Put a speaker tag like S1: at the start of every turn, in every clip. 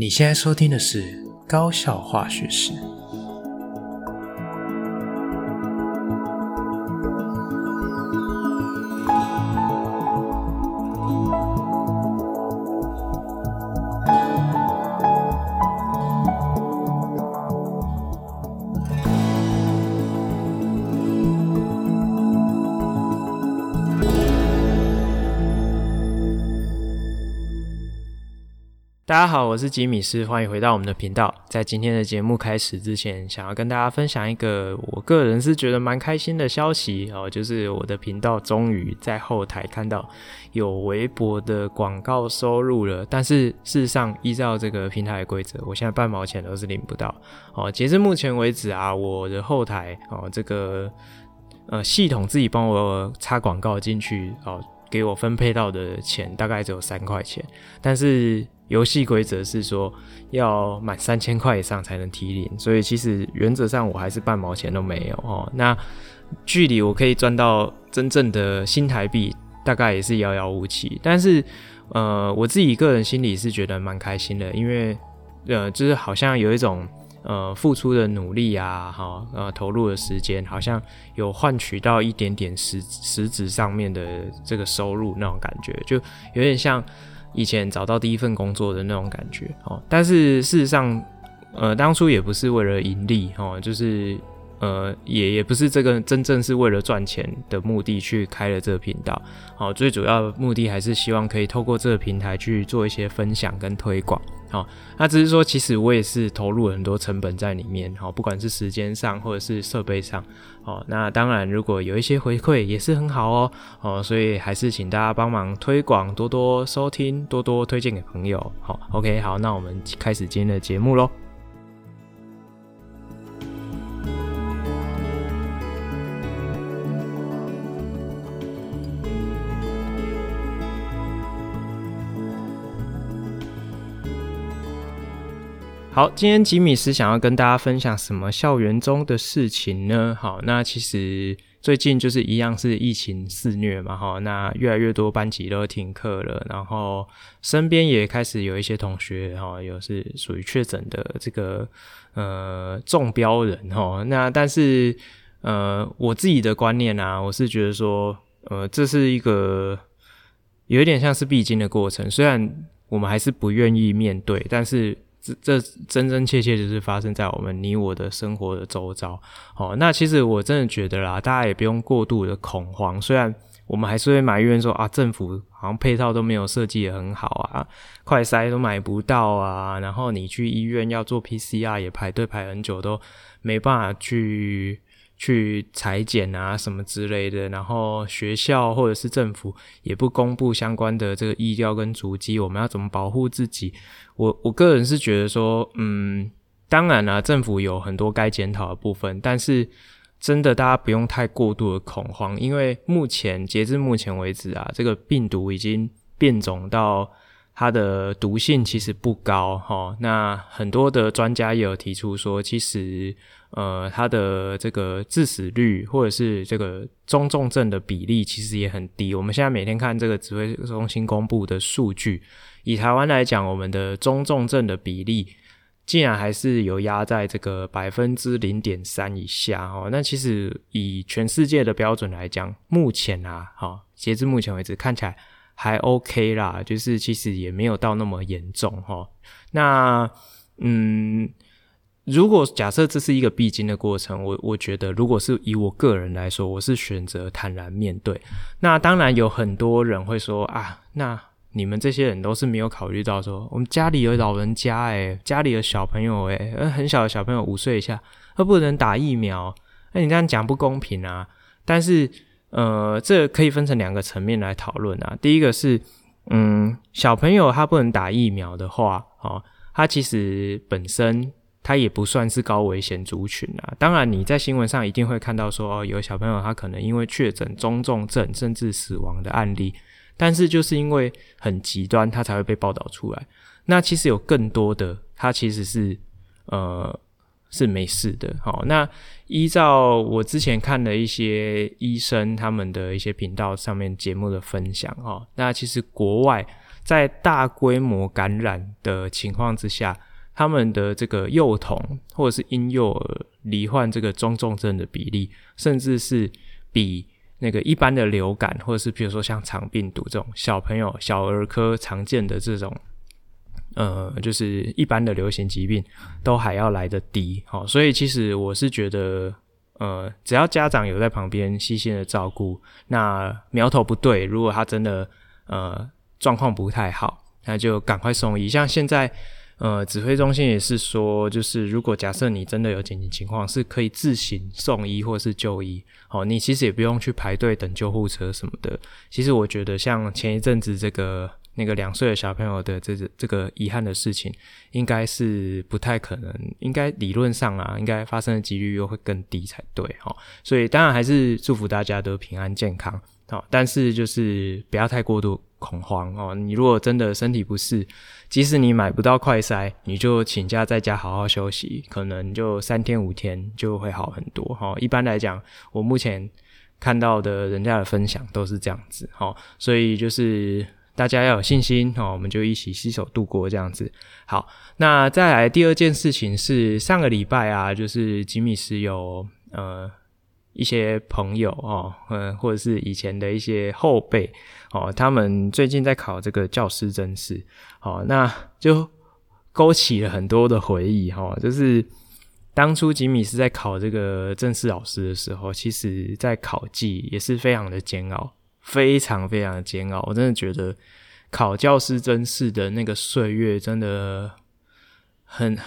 S1: 你现在收听的是高效化学史。大家好，我是吉米斯，欢迎回到我们的频道。在今天的节目开始之前，想要跟大家分享一个我个人是觉得蛮开心的消息哦，就是我的频道终于在后台看到有微博的广告收入了。但是事实上，依照这个平台的规则，我现在半毛钱都是领不到哦。截至目前为止啊，我的后台哦，这个呃系统自己帮我插广告进去哦，给我分配到的钱大概只有三块钱，但是。游戏规则是说要满三千块以上才能提领，所以其实原则上我还是半毛钱都没有哦。那距离我可以赚到真正的新台币，大概也是遥遥无期。但是呃，我自己个人心里是觉得蛮开心的，因为呃，就是好像有一种呃付出的努力啊，哈呃投入的时间，好像有换取到一点点实实质上面的这个收入那种感觉，就有点像。以前找到第一份工作的那种感觉哦，但是事实上，呃，当初也不是为了盈利哦，就是呃，也也不是这个真正是为了赚钱的目的去开了这个频道，哦，最主要的目的还是希望可以透过这个平台去做一些分享跟推广。好，那只是说，其实我也是投入了很多成本在里面，好，不管是时间上或者是设备上，好，那当然如果有一些回馈也是很好哦，哦，所以还是请大家帮忙推广，多多收听，多多推荐给朋友，好，OK，好，那我们开始今天的节目喽。好，今天吉米斯想要跟大家分享什么校园中的事情呢？好，那其实最近就是一样是疫情肆虐嘛，哈，那越来越多班级都停课了，然后身边也开始有一些同学哈，有是属于确诊的这个呃中标人哈，那但是呃我自己的观念啊，我是觉得说呃这是一个有一点像是必经的过程，虽然我们还是不愿意面对，但是。这这真真切切就是发生在我们你我的生活的周遭，哦，那其实我真的觉得啦，大家也不用过度的恐慌。虽然我们还是会埋怨说啊，政府好像配套都没有设计的很好啊，快筛都买不到啊，然后你去医院要做 PCR 也排队排很久，都没办法去。去裁剪啊什么之类的，然后学校或者是政府也不公布相关的这个医疗跟足迹，我们要怎么保护自己？我我个人是觉得说，嗯，当然啦，政府有很多该检讨的部分，但是真的大家不用太过度的恐慌，因为目前截至目前为止啊，这个病毒已经变种到。它的毒性其实不高齁，那很多的专家也有提出说，其实呃，它的这个致死率或者是这个中重症的比例其实也很低。我们现在每天看这个指挥中心公布的数据，以台湾来讲，我们的中重症的比例竟然还是有压在这个百分之零点三以下哦。那其实以全世界的标准来讲，目前啊，齁，截至目前为止看起来。还 OK 啦，就是其实也没有到那么严重齁。那嗯，如果假设这是一个必经的过程，我我觉得如果是以我个人来说，我是选择坦然面对。那当然有很多人会说啊，那你们这些人都是没有考虑到说，我们家里有老人家诶，家里有小朋友诶，很小的小朋友五岁以下，他不能打疫苗，那你这样讲不公平啊。但是。呃，这可以分成两个层面来讨论啊。第一个是，嗯，小朋友他不能打疫苗的话，哦，他其实本身他也不算是高危险族群啊。当然，你在新闻上一定会看到说，哦，有小朋友他可能因为确诊中重症甚至死亡的案例，但是就是因为很极端，他才会被报道出来。那其实有更多的，他其实是呃。是没事的，好，那依照我之前看的一些医生他们的一些频道上面节目的分享，哈，那其实国外在大规模感染的情况之下，他们的这个幼童或者是婴幼儿罹患这个中重症的比例，甚至是比那个一般的流感，或者是比如说像肠病毒这种小朋友小儿科常见的这种，呃，就是一般的流行疾病，都还要来得低。好，所以其实我是觉得，呃，只要家长有在旁边细心的照顾，那苗头不对，如果他真的呃。状况不太好，那就赶快送医。像现在，呃，指挥中心也是说，就是如果假设你真的有紧急情况，是可以自行送医或是就医。好，你其实也不用去排队等救护车什么的。其实我觉得，像前一阵子这个那个两岁的小朋友的这这这个遗憾的事情，应该是不太可能，应该理论上啊，应该发生的几率又会更低才对。哈，所以当然还是祝福大家都平安健康。好，但是就是不要太过度恐慌哦。你如果真的身体不适，即使你买不到快筛，你就请假在家好好休息，可能就三天五天就会好很多。哈，一般来讲，我目前看到的人家的分享都是这样子。哈，所以就是大家要有信心哦，我们就一起携手度过这样子。好，那再来第二件事情是上个礼拜啊，就是吉米师有呃。一些朋友哦，嗯，或者是以前的一些后辈哦，他们最近在考这个教师甄试，哦，那就勾起了很多的回忆哈、哦。就是当初吉米是在考这个正式老师的时候，其实在考季也是非常的煎熬，非常非常的煎熬。我真的觉得考教师甄试的那个岁月真的很。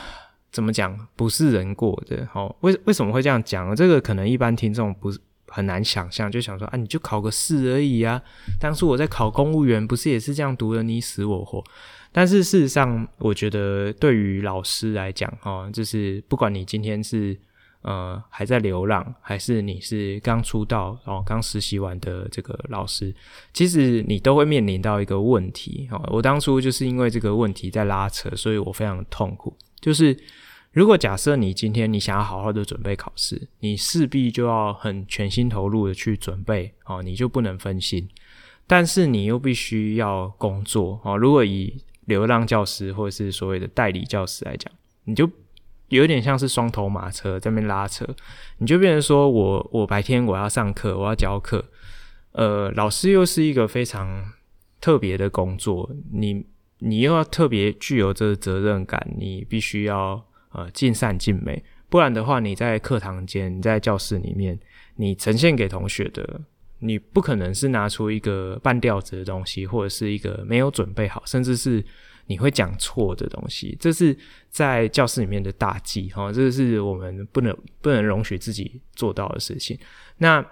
S1: 怎么讲不是人过的？好，为为什么会这样讲？这个可能一般听众不是很难想象，就想说啊，你就考个试而已啊。当初我在考公务员，不是也是这样读的你死我活？但是事实上，我觉得对于老师来讲，哈，就是不管你今天是呃还在流浪，还是你是刚出道哦刚实习完的这个老师，其实你都会面临到一个问题。哈，我当初就是因为这个问题在拉扯，所以我非常痛苦。就是，如果假设你今天你想要好好的准备考试，你势必就要很全心投入的去准备哦，你就不能分心。但是你又必须要工作哦。如果以流浪教师或者是所谓的代理教师来讲，你就有点像是双头马车在那边拉扯，你就变成说我我白天我要上课，我要教课，呃，老师又是一个非常特别的工作，你。你又要特别具有这个责任感，你必须要呃尽善尽美，不然的话，你在课堂间、你在教室里面，你呈现给同学的，你不可能是拿出一个半吊子的东西，或者是一个没有准备好，甚至是你会讲错的东西，这是在教室里面的大忌哈，这是我们不能不能容许自己做到的事情。那。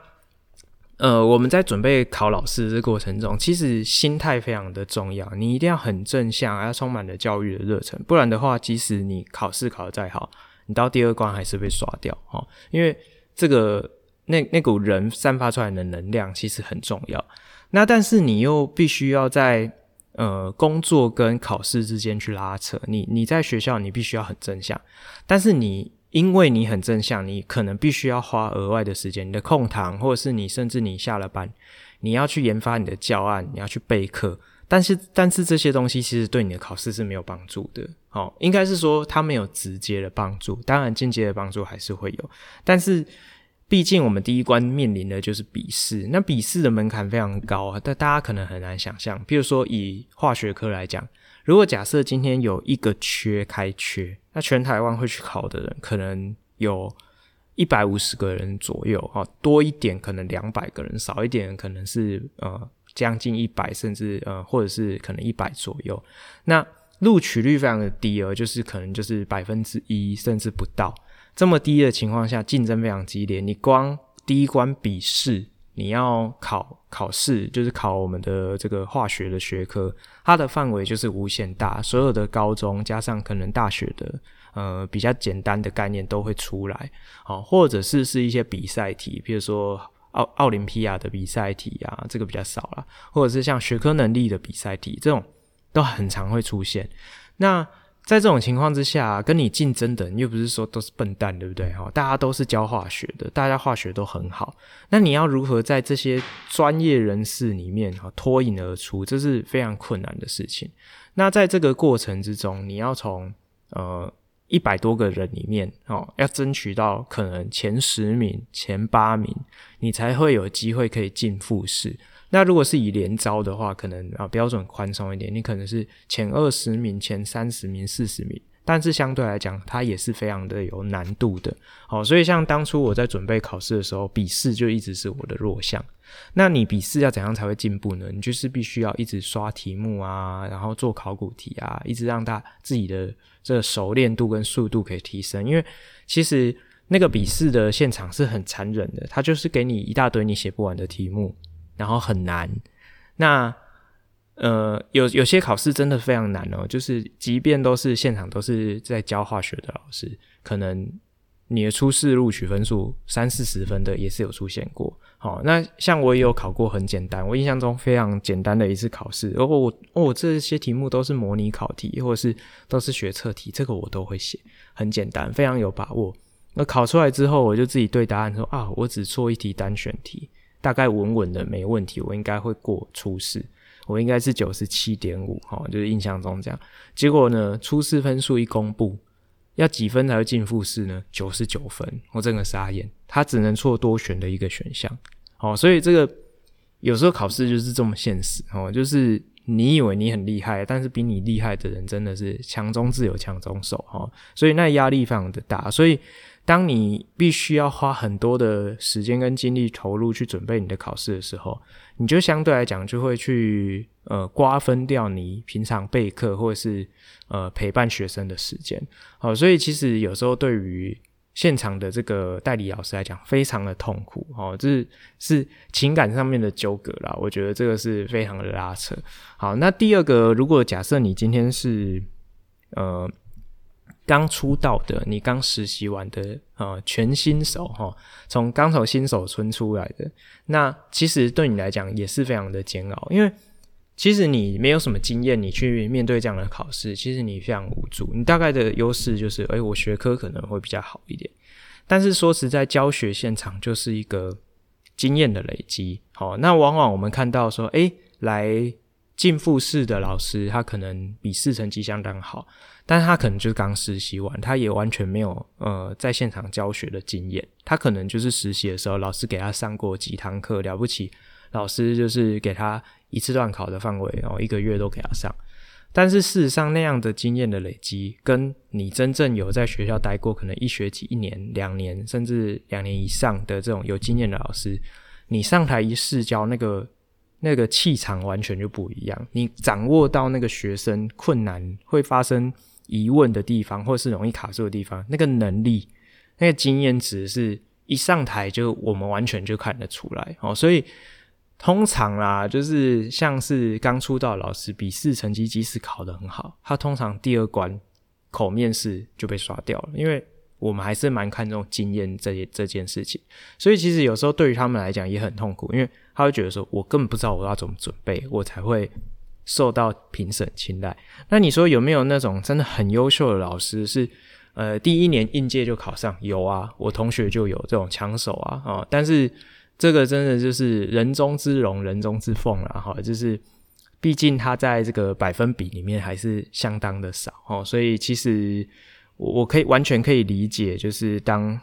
S1: 呃，我们在准备考老师的这过程中，其实心态非常的重要。你一定要很正向，要充满了教育的热忱，不然的话，即使你考试考得再好，你到第二关还是被刷掉哈。因为这个那那股人散发出来的能量其实很重要。那但是你又必须要在呃工作跟考试之间去拉扯。你你在学校你必须要很正向，但是你。因为你很正向，你可能必须要花额外的时间，你的空堂，或者是你甚至你下了班，你要去研发你的教案，你要去备课。但是，但是这些东西其实对你的考试是没有帮助的。哦，应该是说它没有直接的帮助，当然间接的帮助还是会有。但是，毕竟我们第一关面临的就是笔试，那笔试的门槛非常高啊，但大家可能很难想象。比如说以化学科来讲。如果假设今天有一个缺开缺，那全台湾会去考的人可能有一百五十个人左右，啊，多一点可能两百个人，少一点可能是呃将近一百，甚至呃或者是可能一百左右。那录取率非常的低哦，就是可能就是百分之一甚至不到。这么低的情况下，竞争非常激烈，你光第一关笔试。你要考考试，就是考我们的这个化学的学科，它的范围就是无限大，所有的高中加上可能大学的，呃，比较简单的概念都会出来，好，或者是是一些比赛题，比如说奥奥林匹亚的比赛题啊，这个比较少啦，或者是像学科能力的比赛题，这种都很常会出现。那在这种情况之下，跟你竞争的人又不是说都是笨蛋，对不对？哈，大家都是教化学的，大家化学都很好。那你要如何在这些专业人士里面哈脱颖而出，这是非常困难的事情。那在这个过程之中，你要从呃一百多个人里面哦，要争取到可能前十名、前八名，你才会有机会可以进复试。那如果是以连招的话，可能啊标准宽松一点，你可能是前二十名、前三十名、四十名，但是相对来讲，它也是非常的有难度的。好，所以像当初我在准备考试的时候，笔试就一直是我的弱项。那你笔试要怎样才会进步呢？你就是必须要一直刷题目啊，然后做考古题啊，一直让他自己的这个熟练度跟速度可以提升。因为其实那个笔试的现场是很残忍的，它就是给你一大堆你写不完的题目。然后很难，那呃有有些考试真的非常难哦，就是即便都是现场都是在教化学的老师，可能你的初试录取分数三四十分的也是有出现过。好，那像我也有考过很简单，我印象中非常简单的一次考试，哦我哦这些题目都是模拟考题，或者是都是学测题，这个我都会写，很简单，非常有把握。那考出来之后，我就自己对答案说啊，我只错一题单选题。大概稳稳的没问题，我应该会过初试，我应该是九十七点五，哈，就是印象中这样。结果呢，初试分数一公布，要几分才会进复试呢？九十九分，我整个傻眼，他只能错多选的一个选项，哦，所以这个有时候考试就是这么现实，哦，就是你以为你很厉害，但是比你厉害的人真的是强中自有强中手，哈，所以那压力非常的大，所以。当你必须要花很多的时间跟精力投入去准备你的考试的时候，你就相对来讲就会去呃瓜分掉你平常备课或者是呃陪伴学生的时间。好，所以其实有时候对于现场的这个代理老师来讲，非常的痛苦。哦，这是是情感上面的纠葛啦。我觉得这个是非常的拉扯。好，那第二个，如果假设你今天是呃。刚出道的，你刚实习完的，呃，全新手哈，从刚从新手村出来的，那其实对你来讲也是非常的煎熬，因为其实你没有什么经验，你去面对这样的考试，其实你非常无助。你大概的优势就是，哎，我学科可能会比较好一点，但是说实在，教学现场就是一个经验的累积。好，那往往我们看到说，哎，来进复试的老师，他可能笔试成绩相当好。但是他可能就是刚实习完，他也完全没有呃在现场教学的经验。他可能就是实习的时候，老师给他上过几堂课，了不起，老师就是给他一次段考的范围，然后一个月都给他上。但是事实上，那样的经验的累积，跟你真正有在学校待过，可能一学期、一年、两年，甚至两年以上的这种有经验的老师，你上台一试教，那个那个气场完全就不一样。你掌握到那个学生困难会发生。疑问的地方，或是容易卡住的地方，那个能力、那个经验值，是一上台就我们完全就看得出来哦。所以通常啦，就是像是刚出道老师，笔试成绩即使考得很好，他通常第二关口面试就被刷掉了，因为我们还是蛮看重经验这这件事情。所以其实有时候对于他们来讲也很痛苦，因为他会觉得说，我根本不知道我要怎么准备，我才会。受到评审青睐，那你说有没有那种真的很优秀的老师是，呃，第一年应届就考上？有啊，我同学就有这种枪手啊，哦，但是这个真的就是人中之龙，人中之凤啦，哈，就是毕竟他在这个百分比里面还是相当的少哦，所以其实我可以完全可以理解，就是当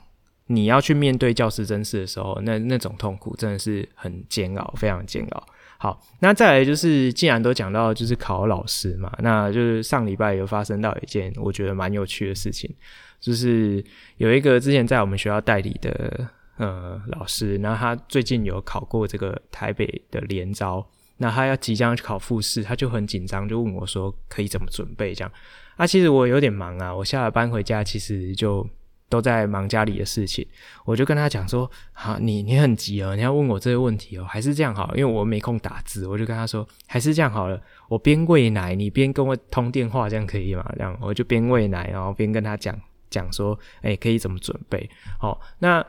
S1: 你要去面对教师甄试的时候，那那种痛苦真的是很煎熬，非常煎熬。好，那再来就是，既然都讲到就是考老师嘛，那就是上礼拜有发生到一件我觉得蛮有趣的事情，就是有一个之前在我们学校代理的呃老师，那他最近有考过这个台北的联招，那他要即将去考复试，他就很紧张，就问我说可以怎么准备这样。啊，其实我有点忙啊，我下了班回家其实就。都在忙家里的事情，我就跟他讲说：“好，你你很急哦，你要问我这个问题哦，还是这样好，因为我没空打字。”我就跟他说：“还是这样好了，我边喂奶，你边跟我通电话，这样可以吗？”这样我就边喂奶，然后边跟他讲讲说：“哎，可以怎么准备？”好，那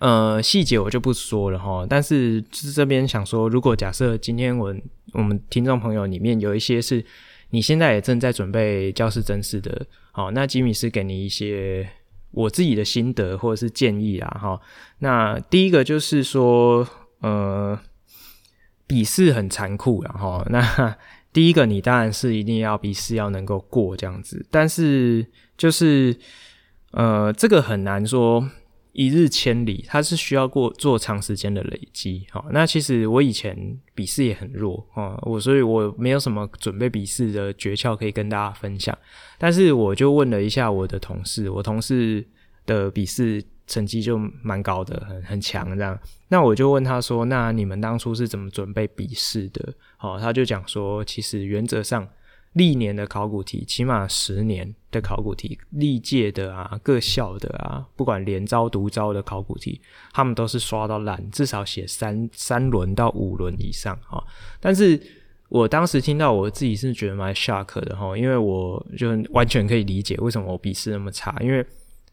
S1: 呃细节我就不说了哈。但是就是这边想说，如果假设今天我我们听众朋友里面有一些是。你现在也正在准备教师甄试的，好，那吉米斯给你一些我自己的心得或者是建议啊，哈。那第一个就是说，呃，笔试很残酷，然后 那第一个你当然是一定要笔试要能够过这样子，但是就是呃，这个很难说。一日千里，它是需要过做长时间的累积。好，那其实我以前笔试也很弱啊，我所以我没有什么准备笔试的诀窍可以跟大家分享。但是我就问了一下我的同事，我同事的笔试成绩就蛮高的，很很强这样。那我就问他说：“那你们当初是怎么准备笔试的？”好，他就讲说：“其实原则上。”历年的考古题，起码十年的考古题，历届的啊，各校的啊，不管联招独招的考古题，他们都是刷到烂，至少写三三轮到五轮以上哈。但是我当时听到，我自己是觉得蛮吓客的哈，因为我就完全可以理解为什么我笔试那么差，因为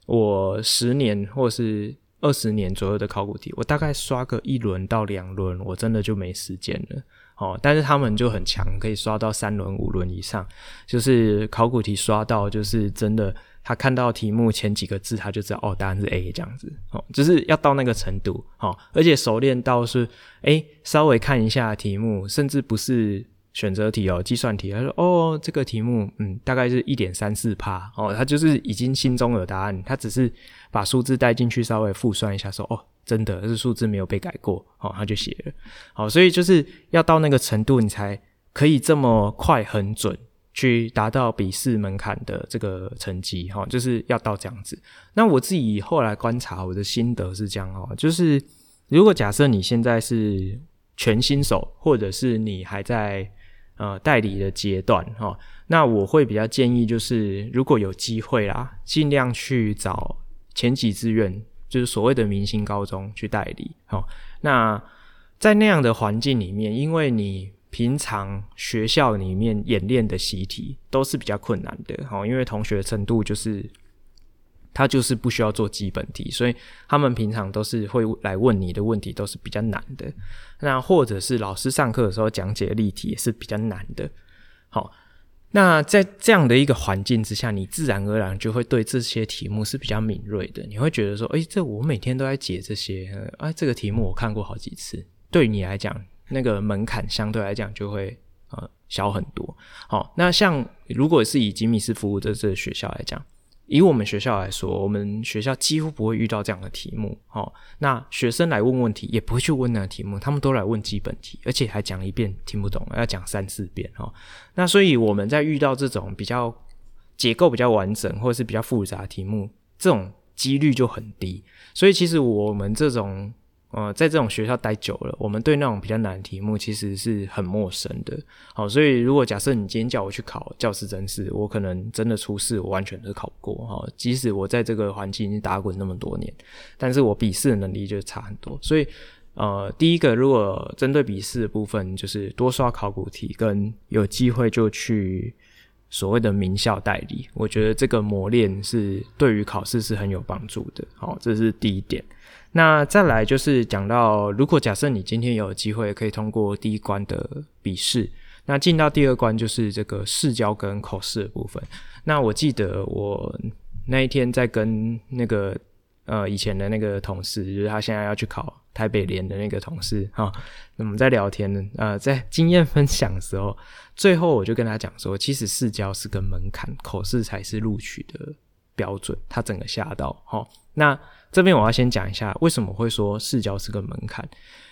S1: 我十年或是二十年左右的考古题，我大概刷个一轮到两轮，我真的就没时间了。哦，但是他们就很强，可以刷到三轮、五轮以上，就是考古题刷到，就是真的，他看到题目前几个字，他就知道哦，答案是 A 这样子，哦，就是要到那个程度，哦，而且熟练到是，诶，稍微看一下题目，甚至不是选择题哦，计算题，他说哦，这个题目，嗯，大概是一点三四趴，哦，他就是已经心中有答案，他只是把数字带进去，稍微复算一下，说哦。真的，这数字没有被改过，哦，他就写了，好，所以就是要到那个程度，你才可以这么快很准去达到笔试门槛的这个成绩，哈，就是要到这样子。那我自己后来观察，我的心得是这样哦，就是如果假设你现在是全新手，或者是你还在呃代理的阶段，哈，那我会比较建议，就是如果有机会啦，尽量去找前几志愿。就是所谓的明星高中去代理，好，那在那样的环境里面，因为你平常学校里面演练的习题都是比较困难的，好，因为同学程度就是他就是不需要做基本题，所以他们平常都是会来问你的问题都是比较难的，那或者是老师上课的时候讲解例题也是比较难的，好。那在这样的一个环境之下，你自然而然就会对这些题目是比较敏锐的。你会觉得说，诶，这我每天都在解这些，啊，这个题目我看过好几次。对你来讲，那个门槛相对来讲就会呃小很多。好，那像如果是以吉米斯服务的这个学校来讲。以我们学校来说，我们学校几乎不会遇到这样的题目。哦，那学生来问问题也不会去问那个题目，他们都来问基本题，而且还讲一遍听不懂，要讲三四遍。哦，那所以我们在遇到这种比较结构比较完整或者是比较复杂的题目，这种几率就很低。所以其实我们这种。呃，在这种学校待久了，我们对那种比较难的题目其实是很陌生的。好，所以如果假设你今天叫我去考教师甄试，我可能真的初试，我完全都考不过。哈，即使我在这个环境已经打滚那么多年，但是我笔试的能力就差很多。所以，呃，第一个，如果针对笔试的部分，就是多刷考古题，跟有机会就去所谓的名校代理，我觉得这个磨练是对于考试是很有帮助的。好，这是第一点。那再来就是讲到，如果假设你今天有机会可以通过第一关的笔试，那进到第二关就是这个试教跟口试的部分。那我记得我那一天在跟那个呃以前的那个同事，就是他现在要去考台北联的那个同事哈，我们在聊天呢，呃，在经验分享的时候，最后我就跟他讲说，其实试教是个门槛，口试才是录取的标准。他整个吓到哈，那。这边我要先讲一下，为什么会说试教是个门槛？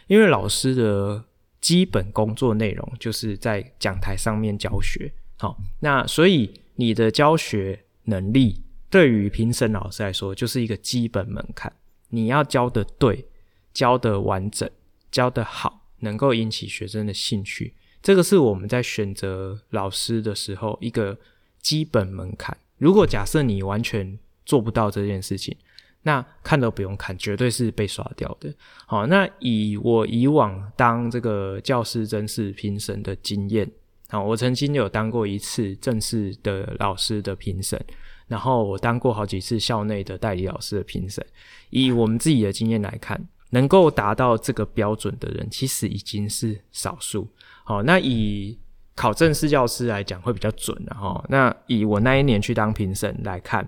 S1: 因为老师的基本工作内容就是在讲台上面教学，好，那所以你的教学能力对于评审老师来说就是一个基本门槛。你要教的对，教的完整，教的好，能够引起学生的兴趣，这个是我们在选择老师的时候一个基本门槛。如果假设你完全做不到这件事情，那看都不用看，绝对是被刷掉的。好，那以我以往当这个教师甄试评审的经验，好，我曾经有当过一次正式的老师的评审，然后我当过好几次校内的代理老师的评审。以我们自己的经验来看，能够达到这个标准的人，其实已经是少数。好，那以考正式教师来讲会比较准的哈。那以我那一年去当评审来看，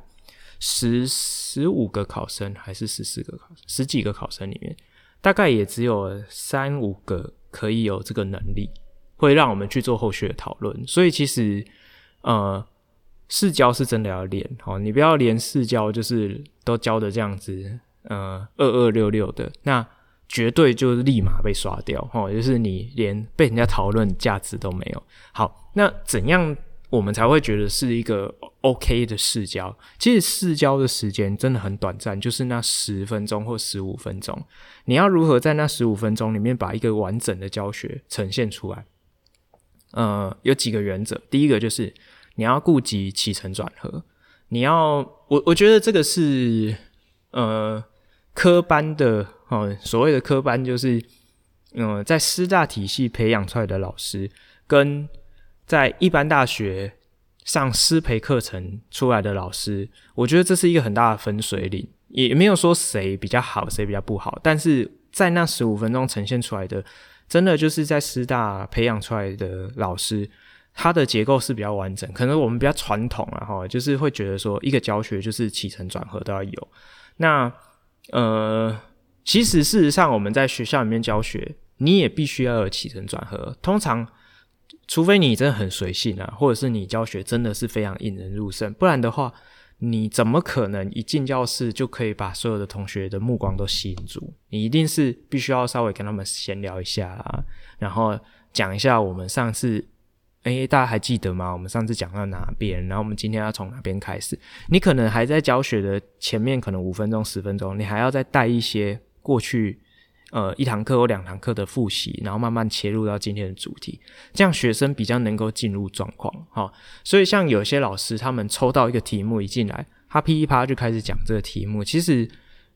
S1: 十十五个考生还是十四个考生，十几个考生里面，大概也只有三五个可以有这个能力，会让我们去做后续的讨论。所以其实呃，试教是真的要练哦，你不要连试教就是都教的这样子，呃，二二六六的那。绝对就是立马被刷掉，哦，就是你连被人家讨论价值都没有。好，那怎样我们才会觉得是一个 OK 的试教？其实试教的时间真的很短暂，就是那十分钟或十五分钟。你要如何在那十五分钟里面把一个完整的教学呈现出来？呃，有几个原则。第一个就是你要顾及起承转合，你要我我觉得这个是呃科班的。哦，所谓的科班就是，嗯，在师大体系培养出来的老师，跟在一般大学上师培课程出来的老师，我觉得这是一个很大的分水岭，也没有说谁比较好，谁比较不好，但是在那十五分钟呈现出来的，真的就是在师大培养出来的老师，他的结构是比较完整。可能我们比较传统啊，哈，就是会觉得说，一个教学就是起承转合都要有。那，呃。其实，事实上，我们在学校里面教学，你也必须要有起承转合。通常，除非你真的很随性啊，或者是你教学真的是非常引人入胜，不然的话，你怎么可能一进教室就可以把所有的同学的目光都吸引住？你一定是必须要稍微跟他们闲聊一下啊，然后讲一下我们上次。诶，大家还记得吗？我们上次讲到哪边？然后我们今天要从哪边开始？你可能还在教学的前面，可能五分钟、十分钟，你还要再带一些。过去，呃，一堂课或两堂课的复习，然后慢慢切入到今天的主题，这样学生比较能够进入状况。哈，所以像有些老师，他们抽到一个题目一进来，他噼里啪啦就开始讲这个题目。其实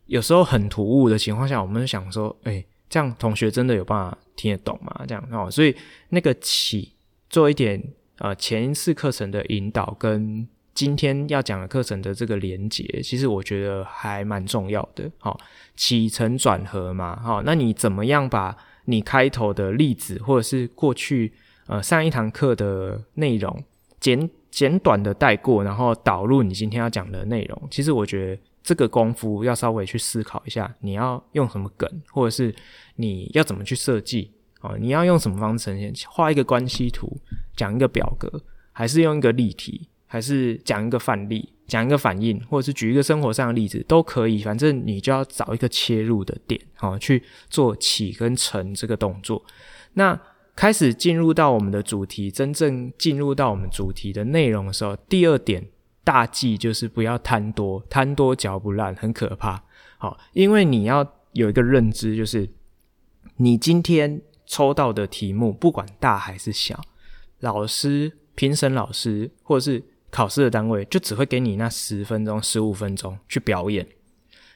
S1: 有时候很突兀的情况下，我们想说，诶，这样同学真的有办法听得懂吗？这样哦，所以那个起做一点呃前一次课程的引导跟。今天要讲的课程的这个连结，其实我觉得还蛮重要的。好，起承转合嘛，好，那你怎么样把你开头的例子，或者是过去呃上一堂课的内容简简短的带过，然后导入你今天要讲的内容？其实我觉得这个功夫要稍微去思考一下，你要用什么梗，或者是你要怎么去设计？哦，你要用什么方式呈现？画一个关系图，讲一个表格，还是用一个例题？还是讲一个范例，讲一个反应，或者是举一个生活上的例子都可以。反正你就要找一个切入的点，好，去做起跟承这个动作。那开始进入到我们的主题，真正进入到我们主题的内容的时候，第二点大忌就是不要贪多，贪多嚼不烂，很可怕。好，因为你要有一个认知，就是你今天抽到的题目，不管大还是小，老师、评审老师或者是考试的单位就只会给你那十分钟、十五分钟去表演，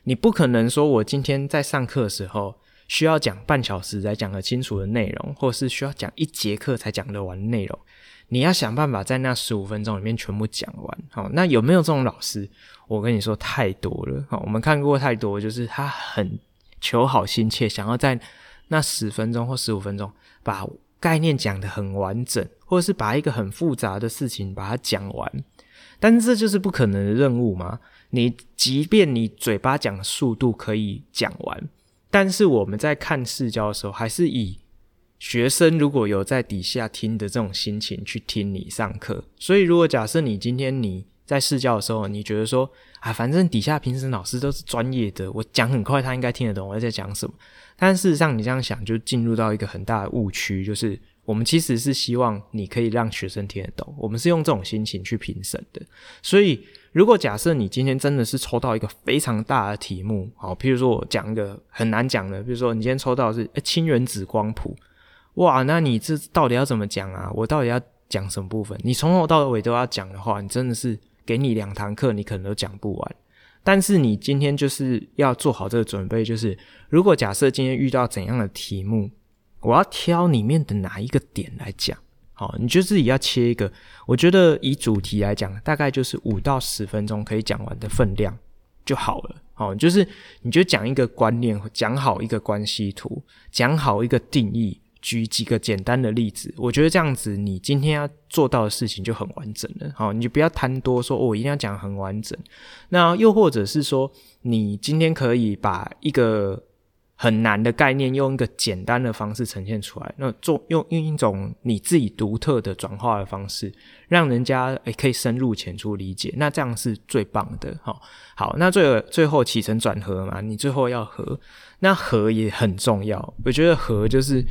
S1: 你不可能说我今天在上课的时候需要讲半小时才讲得清楚的内容，或是需要讲一节课才讲得完内容，你要想办法在那十五分钟里面全部讲完。好，那有没有这种老师？我跟你说太多了。好，我们看过太多，就是他很求好心切，想要在那十分钟或十五分钟把概念讲得很完整。或者是把一个很复杂的事情把它讲完，但是这就是不可能的任务嘛。你即便你嘴巴讲的速度可以讲完，但是我们在看试教的时候，还是以学生如果有在底下听的这种心情去听你上课。所以，如果假设你今天你在试教的时候，你觉得说啊，反正底下评审老师都是专业的，我讲很快，他应该听得懂我在讲什么。但事实上，你这样想就进入到一个很大的误区，就是。我们其实是希望你可以让学生听得懂，我们是用这种心情去评审的。所以，如果假设你今天真的是抽到一个非常大的题目，好，譬如说我讲一个很难讲的，比如说你今天抽到是氢原子光谱，哇，那你这到底要怎么讲啊？我到底要讲什么部分？你从头到尾都要讲的话，你真的是给你两堂课，你可能都讲不完。但是你今天就是要做好这个准备，就是如果假设今天遇到怎样的题目。我要挑里面的哪一个点来讲？好，你就自己要切一个。我觉得以主题来讲，大概就是五到十分钟可以讲完的分量就好了。好，就是你就讲一个观念，讲好一个关系图，讲好一个定义，举几个简单的例子，我觉得这样子你今天要做到的事情就很完整了。好，你就不要贪多说，哦、我一定要讲很完整。那又或者是说，你今天可以把一个很难的概念用一个简单的方式呈现出来，那做用用一种你自己独特的转化的方式，让人家诶可以深入浅出理解，那这样是最棒的。好，好，那最后最后起承转合嘛，你最后要合，那合也很重要。我觉得合就是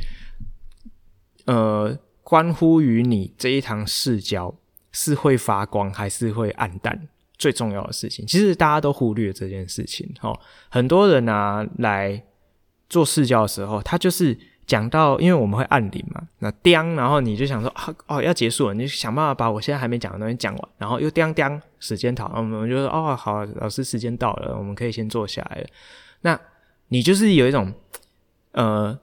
S1: 呃，关乎于你这一堂视交是会发光还是会暗淡最重要的事情。其实大家都忽略这件事情，哈，很多人啊来。做视教的时候，他就是讲到，因为我们会按铃嘛，那叮，然后你就想说啊，哦，要结束了，你就想办法把我现在还没讲的东西讲完，然后又叮叮，时间到，我们就说哦，好，老师时间到了，我们可以先坐下来了。那你就是有一种呃，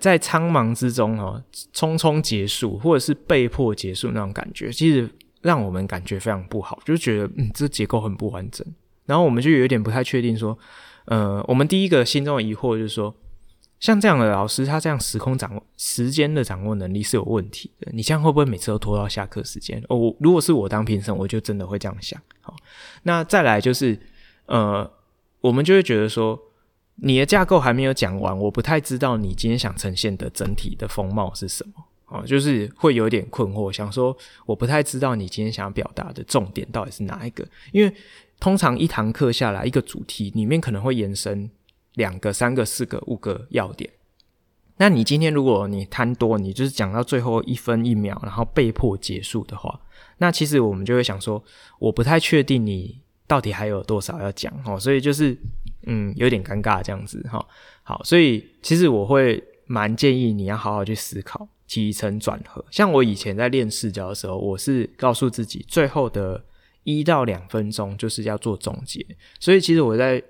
S1: 在苍茫之中哦，匆匆结束，或者是被迫结束那种感觉，其实让我们感觉非常不好，就觉得嗯，这结构很不完整，然后我们就有点不太确定说。呃，我们第一个心中的疑惑就是说，像这样的老师，他这样时空掌握时间的掌握能力是有问题的。你这样会不会每次都拖到下课时间？哦，如果是我当评审，我就真的会这样想。好，那再来就是，呃，我们就会觉得说，你的架构还没有讲完，我不太知道你今天想呈现的整体的风貌是什么。哦，就是会有点困惑，想说我不太知道你今天想要表达的重点到底是哪一个，因为。通常一堂课下来，一个主题里面可能会延伸两个、三个、四个、五个要点。那你今天如果你贪多，你就是讲到最后一分一秒，然后被迫结束的话，那其实我们就会想说，我不太确定你到底还有多少要讲哦，所以就是嗯，有点尴尬这样子哈。好，所以其实我会蛮建议你要好好去思考起承转合。像我以前在练视角的时候，我是告诉自己最后的。一到两分钟就是要做总结，所以其实我在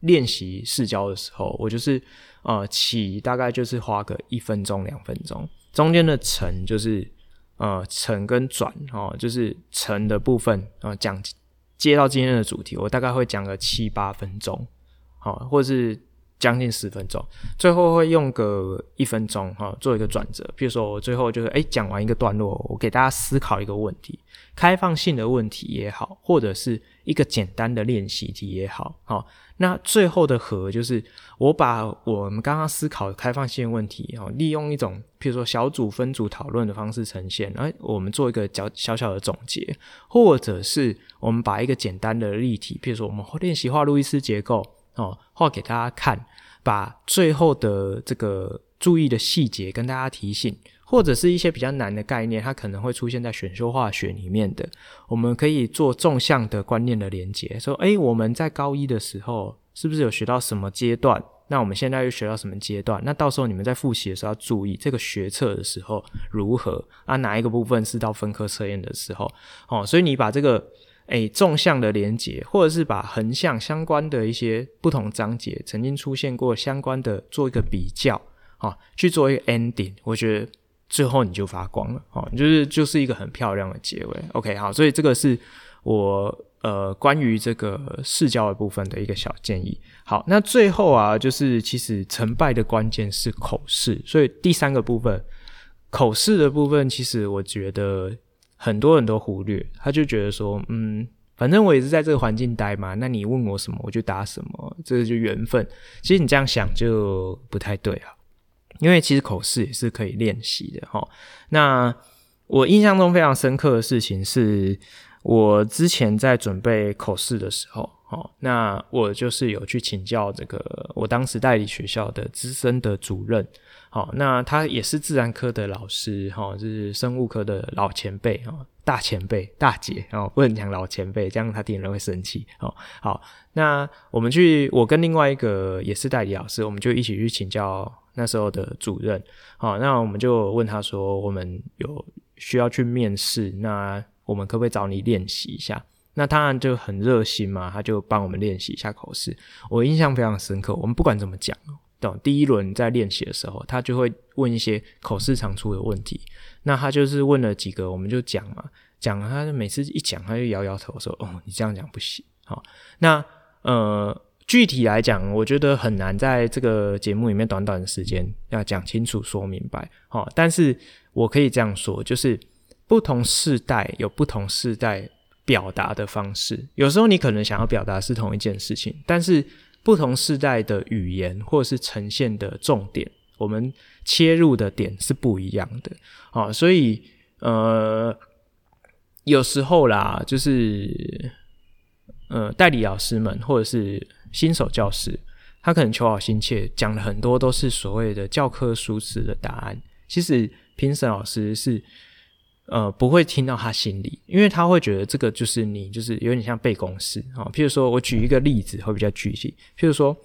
S1: 练习视交的时候，我就是呃起大概就是花个一分钟两分钟，中间的承就是呃承跟转哦，就是承的部分啊讲、接到今天的主题，我大概会讲个七八分钟，好、或是。将近十分钟，最后会用个一分钟哈，做一个转折。比如说，我最后就是诶讲完一个段落，我给大家思考一个问题，开放性的问题也好，或者是一个简单的练习题也好，好，那最后的和就是我把我们刚刚思考的开放性问题，哈，利用一种譬如说小组分组讨论的方式呈现，哎，我们做一个小小小的总结，或者是我们把一个简单的例题，譬如说我们练习画路易斯结构。哦，画给大家看，把最后的这个注意的细节跟大家提醒，或者是一些比较难的概念，它可能会出现在选修化学里面的，我们可以做纵向的观念的连接，说，诶，我们在高一的时候是不是有学到什么阶段？那我们现在又学到什么阶段？那到时候你们在复习的时候要注意这个学测的时候如何啊？哪一个部分是到分科测验的时候？哦，所以你把这个。诶，纵向的连接，或者是把横向相关的一些不同章节曾经出现过相关的做一个比较，啊，去做一个 ending，我觉得最后你就发光了，哦，就是就是一个很漂亮的结尾。OK，好，所以这个是我呃关于这个视交的部分的一个小建议。好，那最后啊，就是其实成败的关键是口试，所以第三个部分，口试的部分，其实我觉得。很多人都忽略，他就觉得说，嗯，反正我也是在这个环境待嘛，那你问我什么，我就答什么，这个就缘分。其实你这样想就不太对啊，因为其实口试也是可以练习的哈。那我印象中非常深刻的事情是，我之前在准备口试的时候，哦，那我就是有去请教这个我当时代理学校的资深的主任。好，那他也是自然科的老师，哈，就是生物科的老前辈，哈，大前辈、大姐，哦，不能讲老前辈，这样他听人会生气，哦，好，那我们去，我跟另外一个也是代理老师，我们就一起去请教那时候的主任，好，那我们就问他说，我们有需要去面试，那我们可不可以找你练习一下？那当然就很热心嘛，他就帮我们练习一下口试，我印象非常深刻，我们不管怎么讲。第一轮在练习的时候，他就会问一些口试常出的问题。那他就是问了几个，我们就讲嘛，讲他就每次一讲，他就摇摇头说：“哦，你这样讲不行。”好，那呃，具体来讲，我觉得很难在这个节目里面短短的时间要讲清楚、说明白。好，但是我可以这样说，就是不同世代有不同世代表达的方式。有时候你可能想要表达是同一件事情，但是不同世代的语言或者是呈现的重点，我们切入的点是不一样的。好，所以呃，有时候啦，就是呃，代理老师们或者是新手教师，他可能求好心切，讲了很多都是所谓的教科书式的答案。其实评审老师是呃不会听到他心里，因为他会觉得这个就是你就是有点像背公式啊。譬如说我举一个例子会比较具体，譬如说，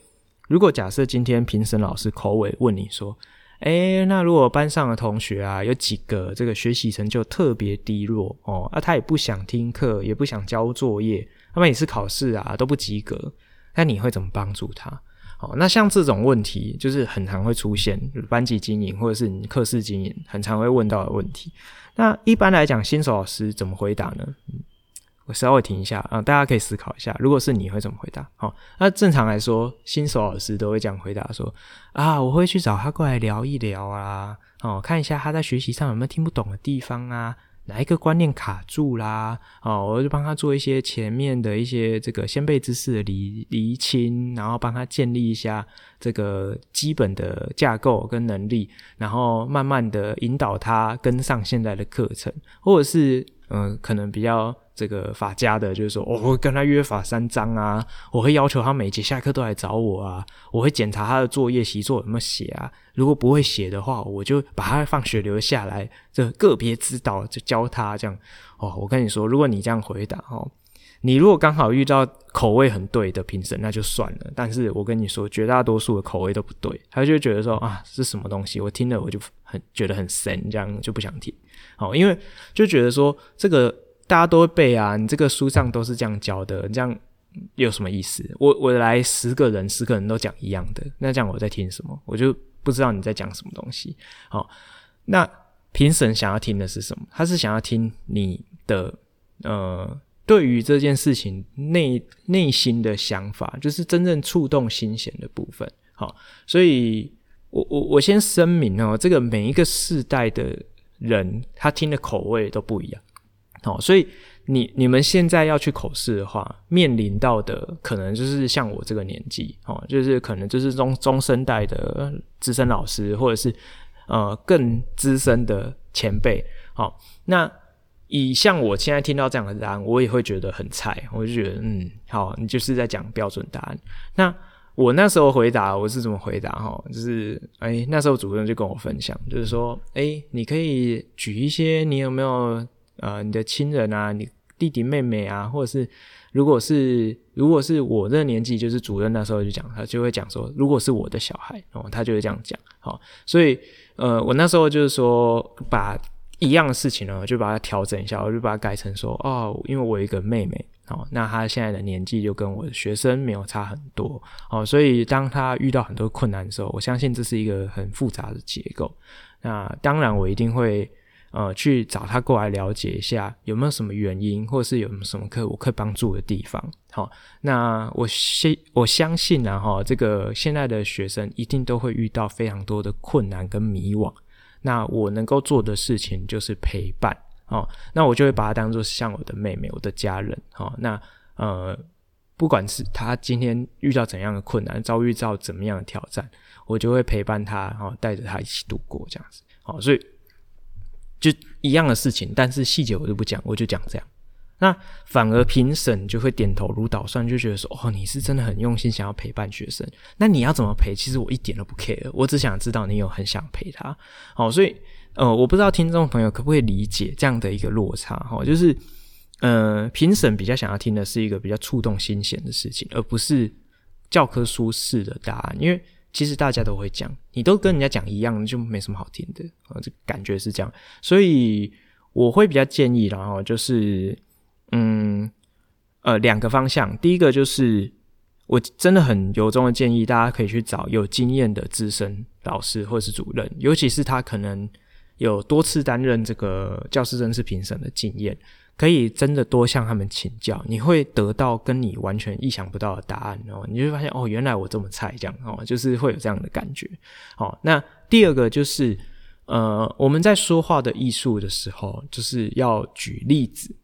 S1: 如果假设今天评审老师口尾问你说，诶，那如果班上的同学啊有几个这个学习成就特别低落哦，啊他也不想听课，也不想交作业，那么每次考试啊都不及格。那你会怎么帮助他？好，那像这种问题，就是很常会出现班级经营或者是你课室经营，很常会问到的问题。那一般来讲，新手老师怎么回答呢？我稍微停一下啊，大家可以思考一下，如果是你会怎么回答？好，那正常来说，新手老师都会这样回答说：啊，我会去找他过来聊一聊啊，哦，看一下他在学习上有没有听不懂的地方啊。哪一个观念卡住啦？哦，我就帮他做一些前面的一些这个先辈知识的厘厘清，然后帮他建立一下这个基本的架构跟能力，然后慢慢的引导他跟上现在的课程，或者是嗯、可能比较。这个法家的，就是说，我会跟他约法三章啊，我会要求他每节下课都来找我啊，我会检查他的作业习作有没有写啊，如果不会写的话，我就把他放学留下来，这个别指导就教他这样。哦，我跟你说，如果你这样回答哦，你如果刚好遇到口味很对的评审，那就算了。但是我跟你说，绝大多数的口味都不对，他就觉得说啊，是什么东西？我听了我就很觉得很神，这样就不想听。哦，因为就觉得说这个。大家都会背啊，你这个书上都是这样教的，这样有什么意思？我我来十个人，十个人都讲一样的，那这样我在听什么？我就不知道你在讲什么东西。好，那评审想要听的是什么？他是想要听你的呃，对于这件事情内内心的想法，就是真正触动心弦的部分。好，所以我我我先声明哦，这个每一个世代的人，他听的口味都不一样。哦，所以你你们现在要去口试的话，面临到的可能就是像我这个年纪，哦，就是可能就是中中生代的资深老师，或者是呃更资深的前辈。好、哦，那以像我现在听到这样的答案，我也会觉得很菜，我就觉得嗯，好，你就是在讲标准答案。那我那时候回答我是怎么回答？哈，就是哎，那时候主任就跟我分享，就是说，哎，你可以举一些你有没有？呃，你的亲人啊，你弟弟妹妹啊，或者是如果是如果是我这个年纪，就是主任那时候就讲，他就会讲说，如果是我的小孩哦，他就会这样讲。好，所以呃，我那时候就是说，把一样的事情呢，就把它调整一下，我就把它改成说，哦，因为我有一个妹妹，哦，那她现在的年纪就跟我的学生没有差很多，哦，所以当她遇到很多困难的时候，我相信这是一个很复杂的结构。那当然，我一定会。呃，去找她过来了解一下有没有什么原因，或是有什么可我可以帮助的地方。好，那我相我相信啊，哈，这个现在的学生一定都会遇到非常多的困难跟迷惘。那我能够做的事情就是陪伴。哦，那我就会把他当做像我的妹妹，我的家人。哦，那呃，不管是他今天遇到怎样的困难，遭遇到怎么样的挑战，我就会陪伴他，哦带着他一起度过这样子。好，所以。就一样的事情，但是细节我就不讲，我就讲这样。那反而评审就会点头如捣蒜，就觉得说：“哦，你是真的很用心，想要陪伴学生。那你要怎么陪？其实我一点都不 care，我只想知道你有很想陪他。好，所以呃，我不知道听众朋友可不可以理解这样的一个落差。哈，就是呃，评审比较想要听的是一个比较触动心弦的事情，而不是教科书式的答案，因为。其实大家都会讲，你都跟人家讲一样，就没什么好听的啊，这感觉是这样。所以我会比较建议，然后就是，嗯，呃，两个方向。第一个就是，我真的很由衷的建议，大家可以去找有经验的资深老师或是主任，尤其是他可能有多次担任这个教师正式评审的经验。可以真的多向他们请教，你会得到跟你完全意想不到的答案哦。你就会发现哦，原来我这么菜，这样哦，就是会有这样的感觉。好，那第二个就是呃，我们在说话的艺术的时候，就是要举例子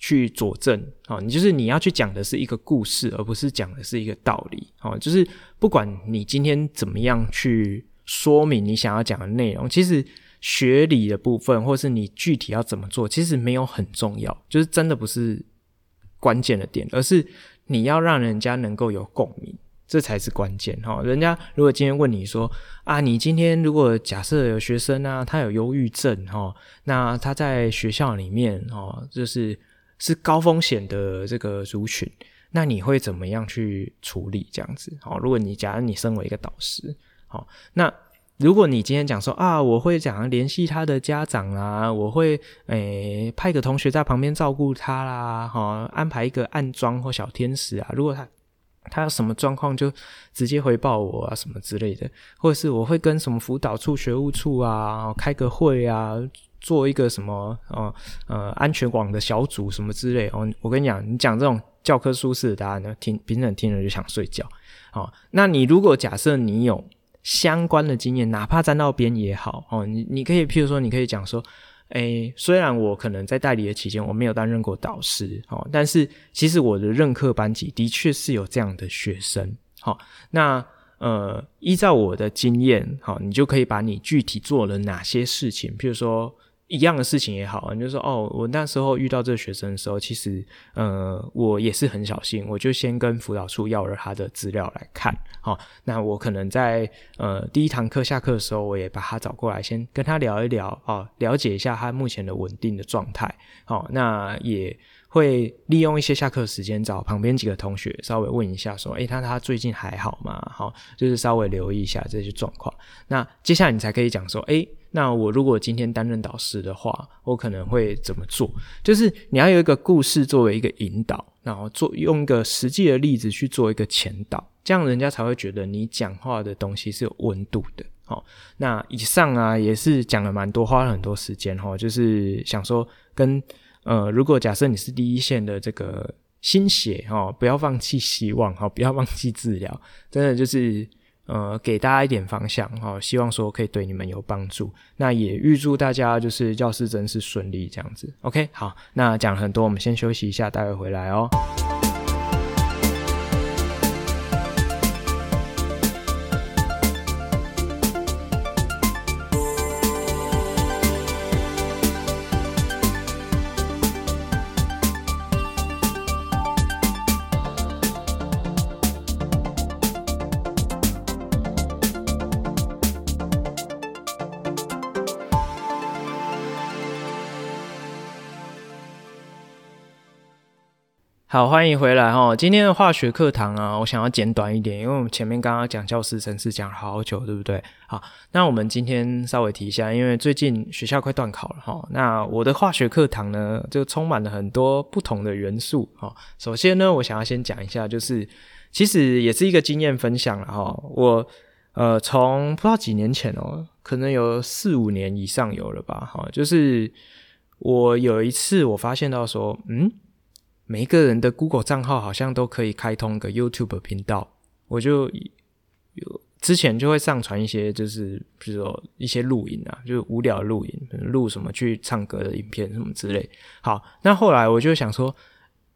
S1: 去佐证。哦，你就是你要去讲的是一个故事，而不是讲的是一个道理。哦，就是不管你今天怎么样去说明你想要讲的内容，其实。学理的部分，或是你具体要怎么做，其实没有很重要，就是真的不是关键的点，而是你要让人家能够有共鸣，这才是关键哈。人家如果今天问你说啊，你今天如果假设有学生啊，他有忧郁症哈，那他在学校里面哦，就是是高风险的这个族群，那你会怎么样去处理这样子？好，如果你假如你身为一个导师，好，那。如果你今天讲说啊，我会讲联系他的家长啦，我会诶、派个同学在旁边照顾他啦，哈，安排一个暗桩或小天使啊。如果他他有什么状况，就直接回报我啊，什么之类的，或者是我会跟什么辅导处、学务处啊开个会啊，做一个什么哦呃安全网的小组什么之类哦。我跟你讲，你讲这种教科书式的答案呢，听评审听了就想睡觉。好，那你如果假设你有。相关的经验，哪怕沾到边也好哦。你你可以，譬如说，你可以讲说，诶，虽然我可能在代理的期间，我没有担任过导师哦，但是其实我的任课班级的确是有这样的学生。好，那呃，依照我的经验，好，你就可以把你具体做了哪些事情，譬如说。一样的事情也好，你就说哦，我那时候遇到这个学生的时候，其实呃，我也是很小心，我就先跟辅导处要了他的资料来看，好，那我可能在呃第一堂课下课的时候，我也把他找过来，先跟他聊一聊，哦，了解一下他目前的稳定的状态，好，那也会利用一些下课时间找旁边几个同学稍微问一下，说，诶，他他最近还好吗？好，就是稍微留意一下这些状况，那接下来你才可以讲说，诶。那我如果今天担任导师的话，我可能会怎么做？就是你要有一个故事作为一个引导，然后做用一个实际的例子去做一个前导，这样人家才会觉得你讲话的东西是有温度的。好，那以上啊也是讲了蛮多，花了很多时间哈，就是想说跟呃，如果假设你是第一线的这个新血哈，不要放弃希望哈，不要放弃治疗，真的就是。呃，给大家一点方向哈，希望说可以对你们有帮助。那也预祝大家就是教师真是顺利这样子。OK，好，那讲很多，我们先休息一下，待会回来哦。好，欢迎回来哈！今天的化学课堂啊，我想要简短一点，因为我们前面刚刚讲教师层次讲了好久，对不对？好，那我们今天稍微提一下，因为最近学校快段考了哈。那我的化学课堂呢，就充满了很多不同的元素哈。首先呢，我想要先讲一下，就是其实也是一个经验分享了哈。我呃，从不知道几年前哦，可能有四五年以上有了吧哈。就是我有一次我发现到说，嗯。每一个人的 Google 账号好像都可以开通个 YouTube 频道，我就有之前就会上传一些，就是比如说一些录影啊，就无聊录影，录什么去唱歌的影片什么之类。好，那后来我就想说，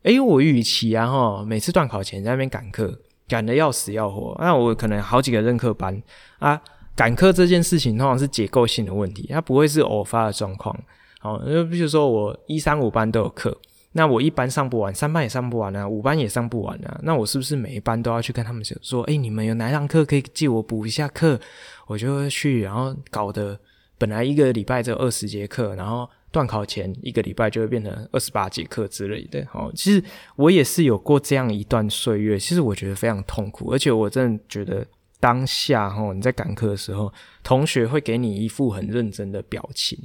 S1: 哎，我与其啊齁，每次段考前在那边赶课，赶得要死要活，那我可能好几个任课班啊，赶课这件事情通常是结构性的问题，它不会是偶发的状况。好，就比如说我一三五班都有课。那我一班上不完，三班也上不完啊，五班也上不完啊。那我是不是每一班都要去跟他们说，哎、你们有哪堂课可以借我补一下课？我就会去，然后搞得本来一个礼拜只有二十节课，然后段考前一个礼拜就会变成二十八节课之类的。哦，其实我也是有过这样一段岁月，其实我觉得非常痛苦，而且我真的觉得当下哦，你在赶课的时候，同学会给你一副很认真的表情。